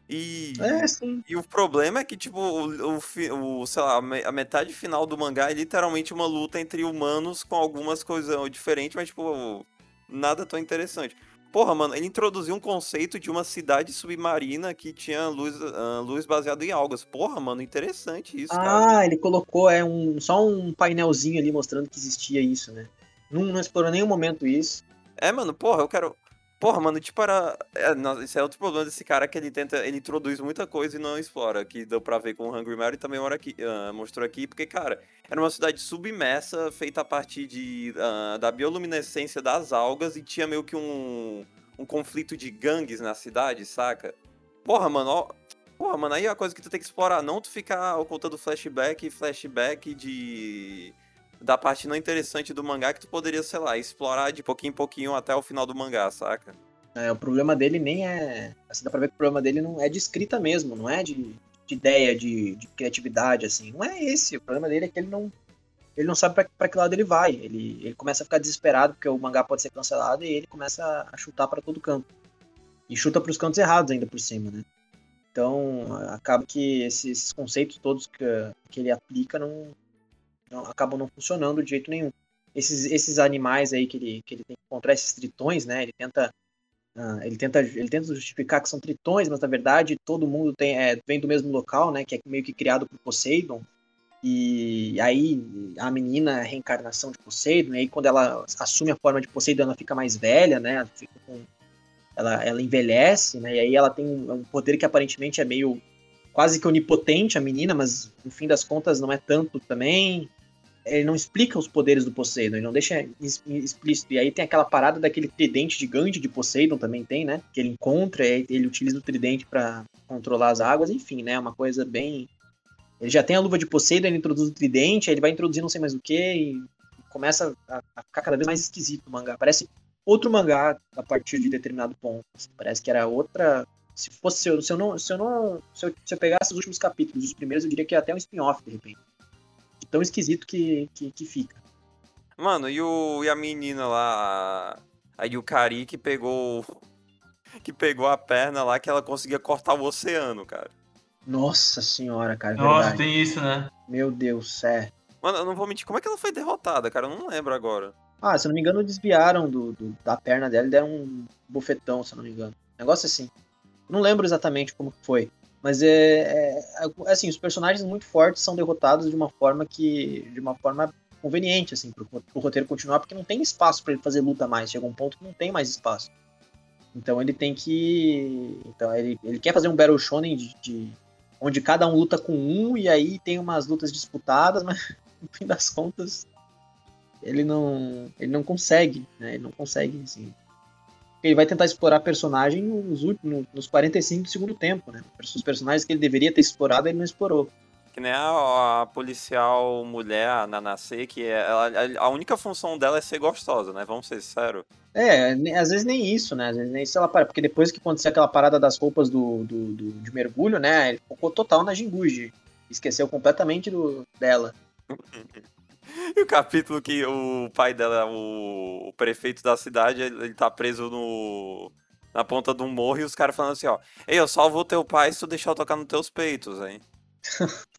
E, é, sim. e o problema é que, tipo, o, o, o, sei lá, a metade final do mangá é literalmente uma luta entre humanos com algumas coisas diferentes, mas, tipo, nada tão interessante. Porra, mano, ele introduziu um conceito de uma cidade submarina que tinha luz, uh, luz baseada em algas. Porra, mano, interessante isso, ah, cara. Ah, ele colocou é um, só um painelzinho ali mostrando que existia isso, né? Não, não explorou nenhum momento isso. É, mano, porra, eu quero. Porra, mano, tipo, era. É, não, esse é outro problema desse cara que ele tenta. Ele introduz muita coisa e não explora. Que deu pra ver com o Hungry Mary também aqui, uh, mostrou aqui, porque, cara, era uma cidade submersa, feita a partir de, uh, da bioluminescência das algas e tinha meio que um, um conflito de gangues na cidade, saca? Porra, mano, ó. Porra, mano, aí é a coisa que tu tem que explorar, não tu ficar ocultando flashback e flashback de da parte não interessante do mangá que tu poderia, sei lá, explorar de pouquinho em pouquinho até o final do mangá, saca? É, o problema dele nem é. Assim, dá pra ver que o problema dele não é de escrita mesmo, não é de, de ideia, de, de, criatividade, assim. Não é esse. O problema dele é que ele não. Ele não sabe para que lado ele vai. Ele, ele começa a ficar desesperado porque o mangá pode ser cancelado e ele começa a chutar para todo canto. E chuta para os cantos errados ainda por cima, né? Então, acaba que esses conceitos todos que, que ele aplica não, não, acabam não funcionando de jeito nenhum. Esses, esses animais aí que ele, que ele tem que encontrar, esses tritões, né? Ele tenta, uh, ele tenta, ele tenta justificar que são tritões, mas na verdade todo mundo tem, é, vem do mesmo local, né? Que é meio que criado por Poseidon. E aí a menina é a reencarnação de Poseidon, e aí quando ela assume a forma de Poseidon, ela fica mais velha, né? Ela, com, ela, ela envelhece, né? E aí ela tem um, um poder que aparentemente é meio quase que onipotente a menina, mas no fim das contas não é tanto também ele não explica os poderes do Poseidon, ele não deixa explícito. E aí tem aquela parada daquele tridente gigante de Poseidon também tem, né? Que ele encontra, ele utiliza o tridente para controlar as águas, enfim, né? Uma coisa bem. Ele já tem a luva de Poseidon, ele introduz o tridente, aí ele vai introduzir não sei mais o que e começa a, a, ficar cada vez mais esquisito o mangá. Parece outro mangá a partir de determinado ponto. Assim, parece que era outra. Se fosse se eu, se eu não se eu não se eu, se eu pegasse os últimos capítulos, os primeiros, eu diria que é até um spin-off de repente tão esquisito que, que, que fica. Mano, e, o, e a menina lá, a Yukari que pegou. Que pegou a perna lá que ela conseguia cortar o oceano, cara. Nossa senhora, cara. É Nossa, tem isso, né? Meu Deus, é. Mano, eu não vou mentir, como é que ela foi derrotada, cara? Eu não lembro agora. Ah, se eu não me engano, desviaram do, do da perna dela e deram um bufetão, se eu não me engano. Negócio assim. Não lembro exatamente como foi. Mas é, é, é, assim, os personagens muito fortes são derrotados de uma forma que de uma forma conveniente assim pro, pro roteiro continuar, porque não tem espaço para ele fazer luta mais. Chega um ponto que não tem mais espaço. Então ele tem que então ele, ele quer fazer um battle shonen de, de onde cada um luta com um e aí tem umas lutas disputadas, mas no fim das contas ele não ele não consegue, né? Ele não consegue assim, ele vai tentar explorar personagem nos, últimos, nos 45 do segundo tempo, né? Os personagens que ele deveria ter explorado, ele não explorou. Que nem a, a policial mulher, a Nanase, que é, ela, a única função dela é ser gostosa, né? Vamos ser sinceros. É, às vezes nem isso, né? Às vezes nem isso ela para. Porque depois que aconteceu aquela parada das roupas do, do, do de mergulho, né? Ele focou total na Jinguji. Esqueceu completamente do, dela. E o capítulo que o pai dela, o, o prefeito da cidade, ele, ele tá preso no, na ponta de um morro e os caras falando assim, ó, Ei, eu salvo teu pai se tu deixar eu tocar nos teus peitos, hein?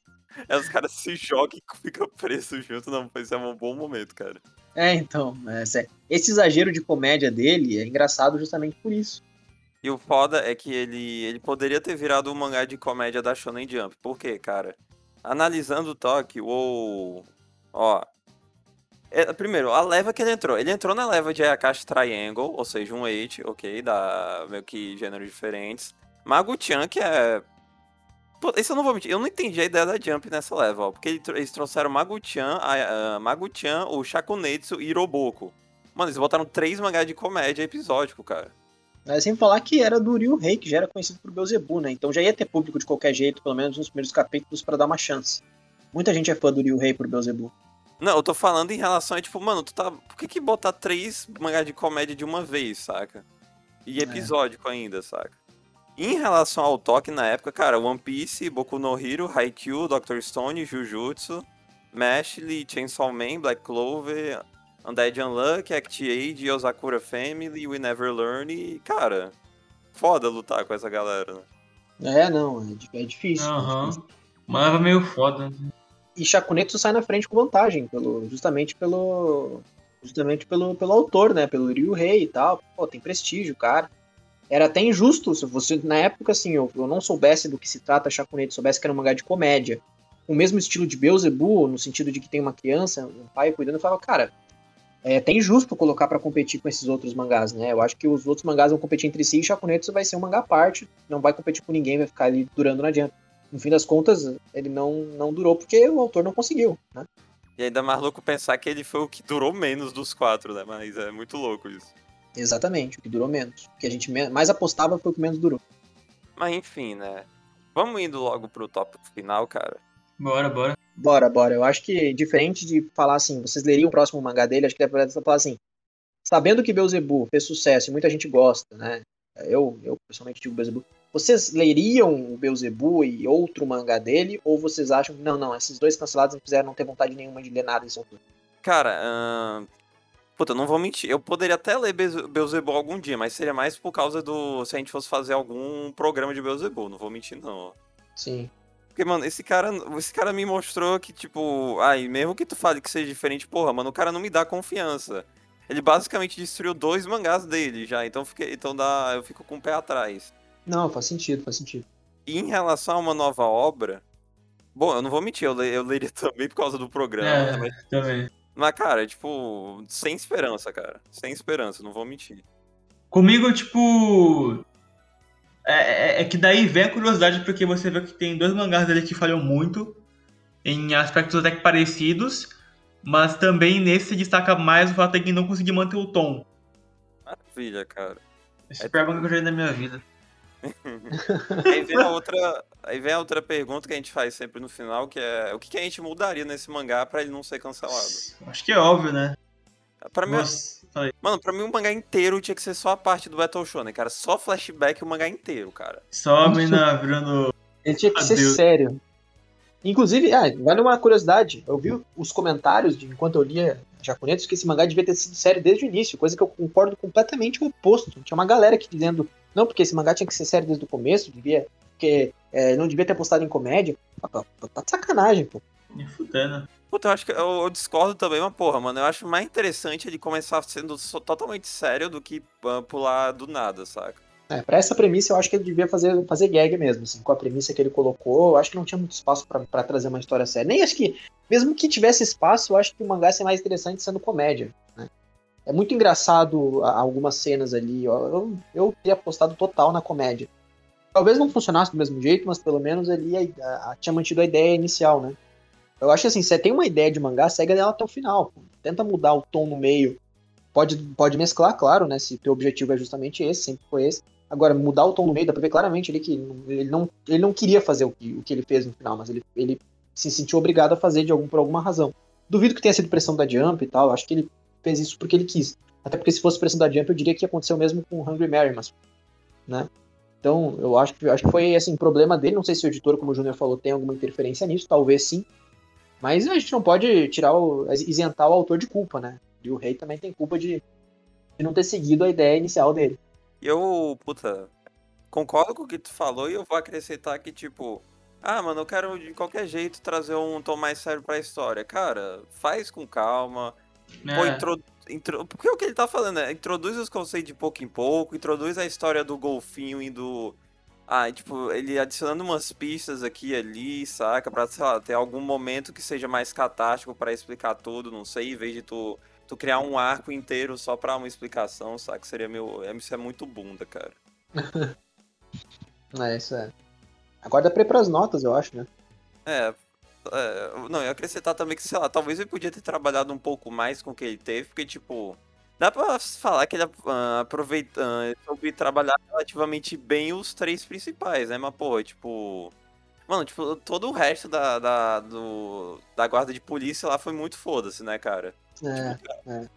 Aí os caras se jogam e ficam presos junto, não, isso é um bom momento, cara. É, então, esse exagero de comédia dele é engraçado justamente por isso. E o foda é que ele, ele poderia ter virado um mangá de comédia da Shonen Jump. Por quê, cara? Analisando o toque, o. Ó. É, primeiro, a leva que ele entrou. Ele entrou na leva de Akashi Triangle, ou seja, um 8, ok? Da meio que gêneros diferentes. Magu-chan, que é. Pô, isso eu não vou mentir, eu não entendi a ideia da Jump nessa leva, ó. Porque eles trouxeram Magu-chan, Magu-chan, o Shakunetsu e Iroboko. Mano, eles botaram três mangás de comédia episódico, cara. Mas sem falar que era do Ryu Rei, que já era conhecido por Beelzebub, né? Então já ia ter público de qualquer jeito, pelo menos nos primeiros capítulos, para dar uma chance. Muita gente é fã do Ryu Rei por Beelzebub. Não, eu tô falando em relação a, tipo, mano, tu tá. Por que, que botar três mangás de comédia de uma vez, saca? E é. episódico é. ainda, saca? Em relação ao toque na época, cara, One Piece, Boku no Hero, Haikyuu, Doctor Stone, Jujutsu, Mashley, Chainsaw Man, Black Clover, Undead Unluck, Act Age, Osakura Family, We Never Learn e, cara, foda lutar com essa galera, né? É, não, é, é difícil. Aham. Uhum. Mas meio foda. E Chakuneto sai na frente com vantagem, pelo, justamente pelo. Justamente pelo, pelo autor, né? Pelo Ryu Rei e tal. Pô, tem prestígio, cara. Era até injusto se você, na época, assim, eu, eu não soubesse do que se trata Chakuneto, soubesse que era um mangá de comédia. O mesmo estilo de Beelzebub, no sentido de que tem uma criança, um pai cuidando, eu falava, cara, é até injusto colocar para competir com esses outros mangás, né? Eu acho que os outros mangás vão competir entre si e Shakunetsu vai ser um mangá à parte, não vai competir com ninguém, vai ficar ali durando na adianta. No fim das contas, ele não, não durou porque o autor não conseguiu, né? E ainda mais louco pensar que ele foi o que durou menos dos quatro, né? Mas é muito louco isso. Exatamente, o que durou menos. O que a gente mais apostava foi o que menos durou. Mas enfim, né? Vamos indo logo pro tópico final, cara. Bora, bora. Bora, bora. Eu acho que, diferente de falar assim, vocês leriam o próximo mangá dele, acho que deve falar assim, sabendo que Beelzebub fez sucesso e muita gente gosta, né? Eu, eu pessoalmente digo Beelzebub. Vocês leriam o Beelzebub e outro mangá dele? Ou vocês acham que, não, não, esses dois cancelados não quiseram não ter vontade nenhuma de ler nada desse autor? Cara, uh... Puta, não vou mentir. Eu poderia até ler Beelzebub algum dia, mas seria mais por causa do. Se a gente fosse fazer algum programa de Beelzebub. Não vou mentir, não. Sim. Porque, mano, esse cara, esse cara me mostrou que, tipo, ai, mesmo que tu fale que seja diferente, porra, mano, o cara não me dá confiança. Ele basicamente destruiu dois mangás dele já, então, fiquei, então dá, eu fico com o pé atrás. Não, faz sentido, faz sentido. E em relação a uma nova obra, bom, eu não vou mentir, eu, le, eu leria também por causa do programa. É, né, mas, também. Mas, cara, tipo, sem esperança, cara. Sem esperança, não vou mentir. Comigo, tipo, é, é, é, que daí vem a curiosidade, porque você vê que tem dois mangás dele que falham muito, em aspectos até que parecidos, mas também nesse destaca mais o fato de que não conseguir manter o tom. Maravilha, cara. Esse é o pior mangá que eu já na minha vida. aí, vem a outra, aí vem a outra pergunta que a gente faz sempre no final, que é o que, que a gente mudaria nesse mangá para ele não ser cancelado? Acho que é óbvio, né? Pra mim, Mano, pra mim o mangá inteiro tinha que ser só a parte do Battle Shonen, cara. Só flashback o mangá inteiro, cara. Só a mina virando. Ele tinha que ser sério. Inclusive, ah, vale uma curiosidade. Eu vi os comentários de enquanto eu lia japoneses que esse mangá devia ter sido sério desde o início, coisa que eu concordo completamente o oposto. Tinha uma galera aqui dizendo, não, porque esse mangá tinha que ser sério desde o começo, devia, porque é, não devia ter apostado em comédia. Tá, tá de sacanagem, pô. Me fudendo. Puta, eu acho que eu, eu, discordo também, mas porra, mano, eu acho mais interessante ele começar sendo totalmente sério do que uh, pular do nada, saca? É, pra essa premissa eu acho que ele devia fazer, fazer gag mesmo, assim, com a premissa que ele colocou, eu acho que não tinha muito espaço para trazer uma história séria. Nem acho que, mesmo que tivesse espaço, eu acho que o mangá seria mais interessante sendo comédia? É muito engraçado algumas cenas ali, eu, eu teria apostado total na comédia. Talvez não funcionasse do mesmo jeito, mas pelo menos ali a, a, tinha mantido a ideia inicial, né? Eu acho assim, você tem uma ideia de mangá, segue ela até o final. Tenta mudar o tom no meio. Pode, pode mesclar, claro, né? Se teu objetivo é justamente esse, sempre foi esse. Agora, mudar o tom no meio, dá pra ver claramente ali que ele não, ele não queria fazer o que, o que ele fez no final, mas ele, ele se sentiu obrigado a fazer de algum, por alguma razão. Duvido que tenha sido pressão da Jump e tal, acho que ele fez isso porque ele quis. Até porque se fosse pressão da Jump, eu diria que o mesmo com Hungry Mary, mas. Né? Então, eu acho que, acho que foi assim, problema dele. Não sei se o editor, como o Júnior falou, tem alguma interferência nisso, talvez sim. Mas a gente não pode tirar o, isentar o autor de culpa, né? E o rei também tem culpa de, de não ter seguido a ideia inicial dele. E eu, puta, concordo com o que tu falou e eu vou acrescentar que, tipo, ah, mano, eu quero de qualquer jeito trazer um tom mais sério pra história. Cara, faz com calma. É. Pô, intro, intro, porque o que ele tá falando é introduz os conceitos de pouco em pouco, introduz a história do golfinho indo. Ah, tipo, ele adicionando umas pistas aqui e ali, saca? Pra, sei lá, ter algum momento que seja mais catástico para explicar tudo, não sei, em vez de tu, tu criar um arco inteiro só pra uma explicação, saca? Seria meu. Isso é muito bunda, cara. é, isso é. Agora dá pra ir pras notas, eu acho, né? É, é, não, eu acrescentar também que, sei lá, talvez ele podia ter trabalhado um pouco mais com o que ele teve, porque, tipo, dá pra falar que ele uh, aproveita, uh, soube trabalhar relativamente bem os três principais, né? Mas, pô, tipo. Mano, tipo, todo o resto da, da, do, da guarda de polícia lá foi muito foda-se, né, cara? É, tipo, é.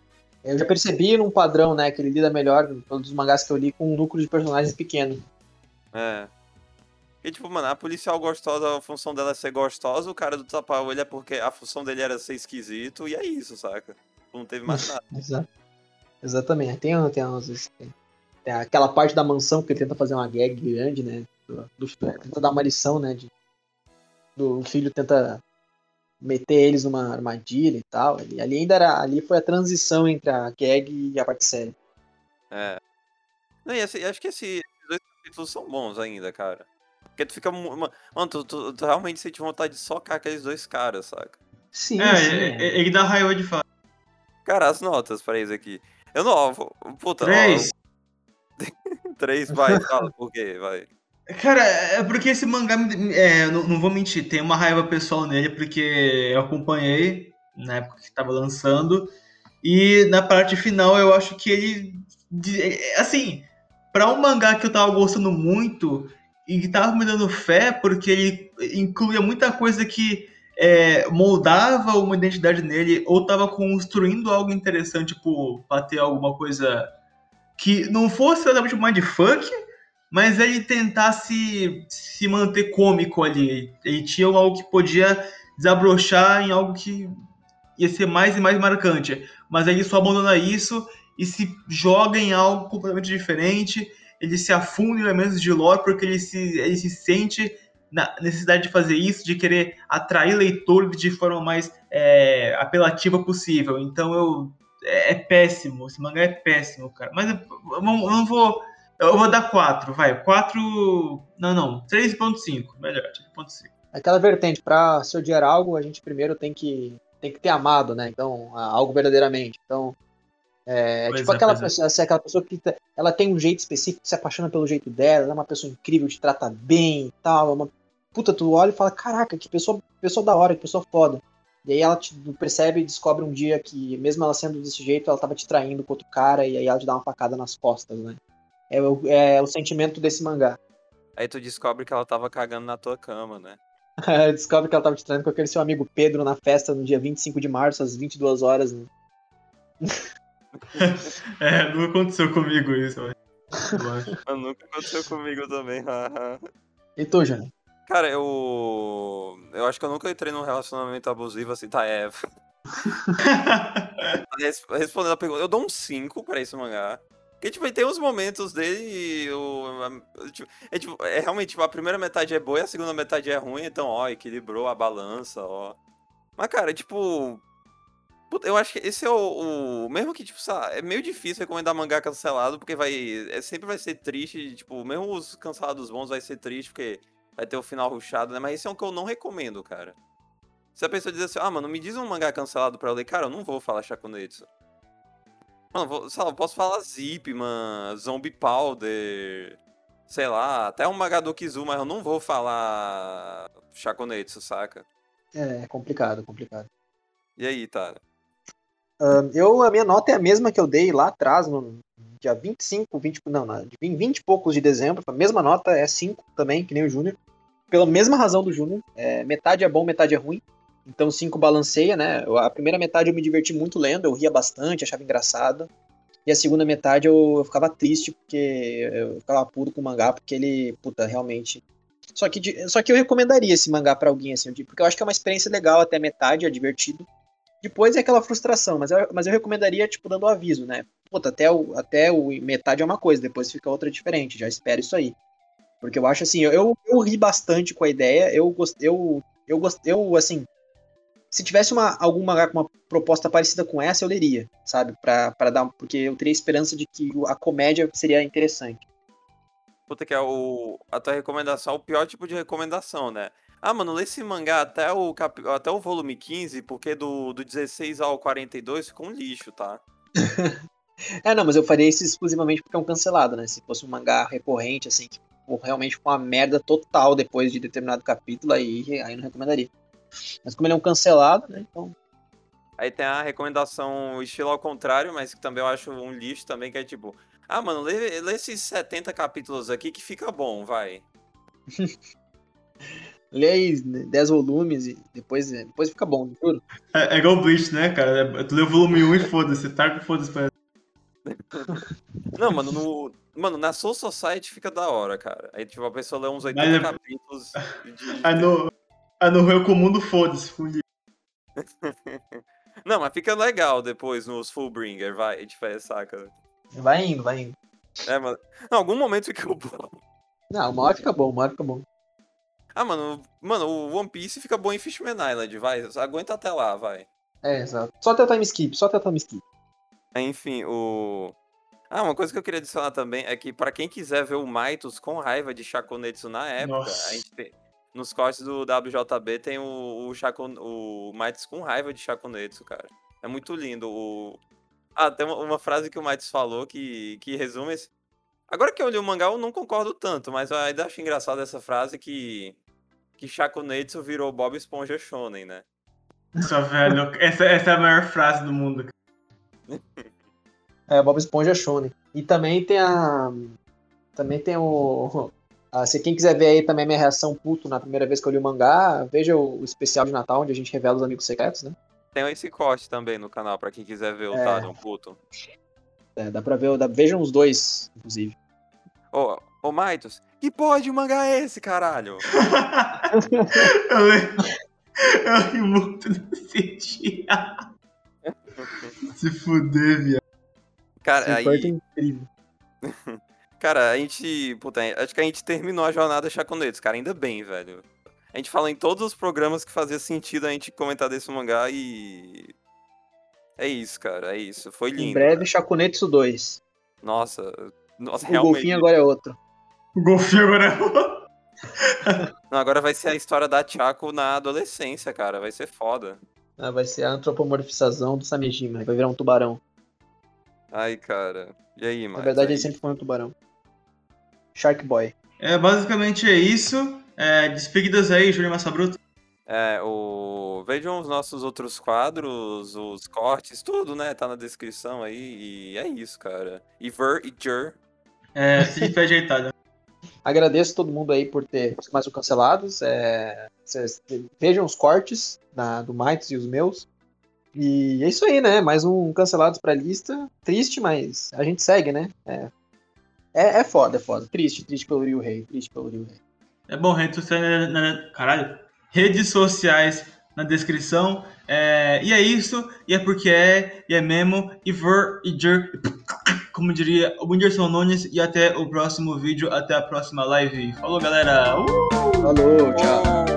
Eu já percebi num padrão, né, que ele lida melhor, todos os mangás que eu li, com um núcleo de personagens pequeno. É. E tipo, mano, a policial gostosa, a função dela é ser gostosa, o cara do tapa ele é porque a função dele era ser esquisito, e é isso, saca? Não teve mais nada. Exato. Exatamente. Tem, tem, tem, tem aquela parte da mansão que ele tenta fazer uma gag grande, né? Do, do, tenta dar uma lição, né? De, do filho tenta meter eles numa armadilha e tal. Ali, ali ainda era. Ali foi a transição entre a gag e a parte séria. É. Não, e assim, acho que esse, esses dois capítulos são bons ainda, cara. Porque tu fica. Mano, tu, tu, tu realmente sente vontade de socar aqueles dois caras, saca? Sim, é, sim. É, ele dá raiva de fato. Cara, as notas pra isso aqui. Eu não. Puta, Três. Ó, Três, vai, fala, por quê? Vai. Cara, é porque esse mangá, é, não, não, vou mentir, tem uma raiva pessoal nele, porque eu acompanhei na época que tava lançando, e na parte final eu acho que ele. Assim, para um mangá que eu tava gostando muito, e que tava me dando fé porque ele incluía muita coisa que é, moldava uma identidade nele ou tava construindo algo interessante, tipo, ter alguma coisa que não fosse exatamente um mindfuck, mas ele tentasse se manter cômico ali. Ele tinha algo que podia desabrochar em algo que ia ser mais e mais marcante. Mas ele só abandona isso e se joga em algo completamente diferente ele se afunda em elementos de lore porque ele se, ele se sente na necessidade de fazer isso, de querer atrair leitores de forma mais é, apelativa possível. Então eu é, é, péssimo, esse mangá é péssimo, cara. Mas eu, eu não vou. Eu vou dar 4, vai. 4. Não, não. 3.5. Melhor, 3.5. Aquela vertente, pra se odiar algo, a gente primeiro tem que, tem que ter amado, né? Então, algo verdadeiramente. Então, é, tipo é, aquela, pessoa, assim, aquela pessoa que tá, ela tem um jeito específico, se apaixona pelo jeito dela, ela é uma pessoa incrível, te trata bem e tal. É uma puta, tu olha e fala, caraca, que pessoa, pessoa da hora, que pessoa foda. E aí ela te percebe e descobre um dia que, mesmo ela sendo desse jeito, ela tava te traindo com outro cara, e aí ela te dá uma facada nas costas, né? É o, é o sentimento desse mangá. Aí tu descobre que ela tava cagando na tua cama, né? descobre que ela tava te traindo com aquele seu amigo Pedro na festa no dia 25 de março, às 22 horas, né? é, nunca aconteceu comigo isso, eu nunca aconteceu comigo também. e tu, Jânio? Cara, eu. Eu acho que eu nunca entrei num relacionamento abusivo assim, tá? É. Respondendo a pergunta, eu dou um 5 pra esse mangá. Porque, tipo, tem uns momentos dele e eu, tipo, é, tipo, é realmente, tipo, a primeira metade é boa e a segunda metade é ruim, então, ó, equilibrou a balança, ó. Mas, cara, tipo, eu acho que esse é o, o, Mesmo que, tipo, sabe, é meio difícil recomendar mangá cancelado, porque vai. É, sempre vai ser triste, tipo, mesmo os cancelados bons vai ser triste, porque vai ter o final ruchado, né? Mas esse é um que eu não recomendo, cara. Se a pessoa diz assim, ah, mano, me diz um mangá cancelado pra eu ler, cara, eu não vou falar Shakunetsu. Mano, vou, sei lá, eu posso falar Zip, mano, Zombie Powder, sei lá, até um mangá do Kizu, mas eu não vou falar Shakunetsu, saca? É, é complicado, complicado. E aí, Tara? Eu, a minha nota é a mesma que eu dei lá atrás, no dia 25, 20, não, não 20 e poucos de dezembro. A mesma nota é 5 também, que nem o Júnior. Pela mesma razão do Júnior. É, metade é bom, metade é ruim. Então 5 balanceia, né? A primeira metade eu me diverti muito lendo, eu ria bastante, achava engraçado. E a segunda metade eu, eu ficava triste, porque eu ficava puro com o mangá, porque ele, puta, realmente. Só que, só que eu recomendaria esse mangá para alguém, assim, porque eu acho que é uma experiência legal até metade, é divertido. Depois é aquela frustração, mas eu, mas eu recomendaria, tipo, dando aviso, né? Puta, até o, até o metade é uma coisa, depois fica outra diferente, já espero isso aí. Porque eu acho assim, eu, eu ri bastante com a ideia, eu gostei, eu, eu gostei, eu, assim, se tivesse uma, alguma uma proposta parecida com essa, eu leria, sabe? Pra, pra dar, porque eu teria esperança de que a comédia seria interessante. Puta, que é o, a tua recomendação, o pior tipo de recomendação, né? Ah, mano, lê esse mangá até o, cap... até o volume 15, porque do, do 16 ao 42 ficou um lixo, tá? é, não, mas eu faria isso exclusivamente porque é um cancelado, né? Se fosse um mangá recorrente, assim, que realmente com uma merda total depois de determinado capítulo, aí, aí não recomendaria. Mas como ele é um cancelado, né? Então. Aí tem a recomendação estilo ao contrário, mas que também eu acho um lixo também, que é tipo, ah, mano, lê, lê esses 70 capítulos aqui que fica bom, vai. lê aí 10 volumes e depois, depois fica bom, juro. É, é igual Bleach, né, cara? É, tu lê o volume 1 e foda-se, tá com foda-se pra... Não, mano, no, mano, na Soul Society fica da hora, cara. Aí, tipo, a pessoa lê uns 80 Mas, capítulos. De... Aí no, ah, no Rio Comum do foda-se, fundi. Não, mas fica legal depois nos Fullbringer, vai, gente faz, saca? Vai indo, vai indo. É, mano. Não, algum momento fica bom. Não, uma hora fica bom, uma hora fica bom. Ah, mano, mano, o One Piece fica bom em Fishman Island, vai. Aguenta até lá, vai. É, exato. Só até o time skip, só até o time skip. Enfim, o. Ah, uma coisa que eu queria adicionar também é que para quem quiser ver o Maitos com raiva de Shakunetsu na época, Nossa. a gente tem, nos cortes do WJB tem o, o, Chaco, o Mites com raiva de Shakunetsu, cara. É muito lindo. O... Ah, tem uma, uma frase que o Mites falou que, que resume esse... Agora que eu li o mangá, eu não concordo tanto, mas eu ainda acho engraçado essa frase que, que Shakunetsu virou Bob Esponja Shonen, né? Nossa, velho, essa, essa é a maior frase do mundo. é, Bob Esponja Shonen. E também tem a... Também tem o ah, se quem quiser ver aí também a minha reação puto na primeira vez que eu li o mangá, veja o, o especial de Natal, onde a gente revela os amigos secretos, né? Tem esse corte também no canal, pra quem quiser ver o é... Tadon puto. É, dá pra ver, dá, vejam os dois, inclusive. Ô, ô Maitos, que porra de mangá é esse, caralho? eu ri muito nesse dia. Se fuder, viado. Cara, Esse aí... é incrível. Cara, a gente. Puta, acho que a gente terminou a jornada Chaconetes, cara. Ainda bem, velho. A gente fala em todos os programas que fazia sentido a gente comentar desse mangá e. É isso, cara. É isso. Foi lindo. Em breve, Chaconetsu 2. Nossa. Nossa, o realmente. golfinho agora é outro. O golfinho agora é outro. Não, agora vai ser a história da Chaco na adolescência, cara. Vai ser foda. Ah, vai ser a antropomorfização do Samejima. Vai virar um tubarão. Ai, cara. E aí, mano? Na verdade, aí? ele sempre foi um tubarão. Shark Boy. É, basicamente é isso. É, despedidas aí, Júlio Massa Bruto. É, o... Vejam os nossos outros quadros, os cortes, tudo, né? Tá na descrição aí. E é isso, cara. Iver e Jer. É, se foi ajeitado. Agradeço todo mundo aí por ter mais um cancelados. É, vejam os cortes da, do Mites e os meus. E é isso aí, né? Mais um cancelados pra lista. Triste, mas a gente segue, né? É, é, é foda, é foda. Triste, triste pelo Rio Rei. Triste pelo Rio Rei. É bom, redes sociais. Na, na, caralho. Redes sociais na descrição. É, e é isso. E é porque é. E é mesmo. E ver e jer. Como diria o Whindersson Nunes. E até o próximo vídeo. Até a próxima live. Falou, galera. Uh! Falou, tchau.